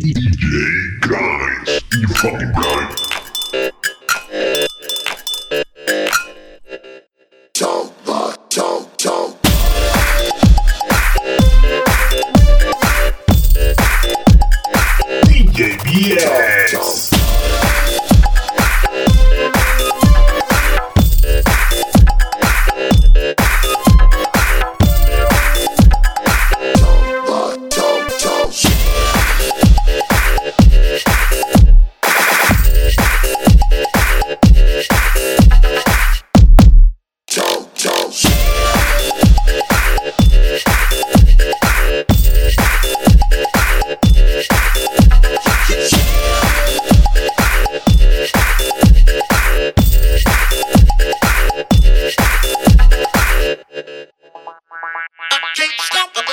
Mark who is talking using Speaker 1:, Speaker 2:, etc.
Speaker 1: DJ guys, you fucking guy.
Speaker 2: Talk.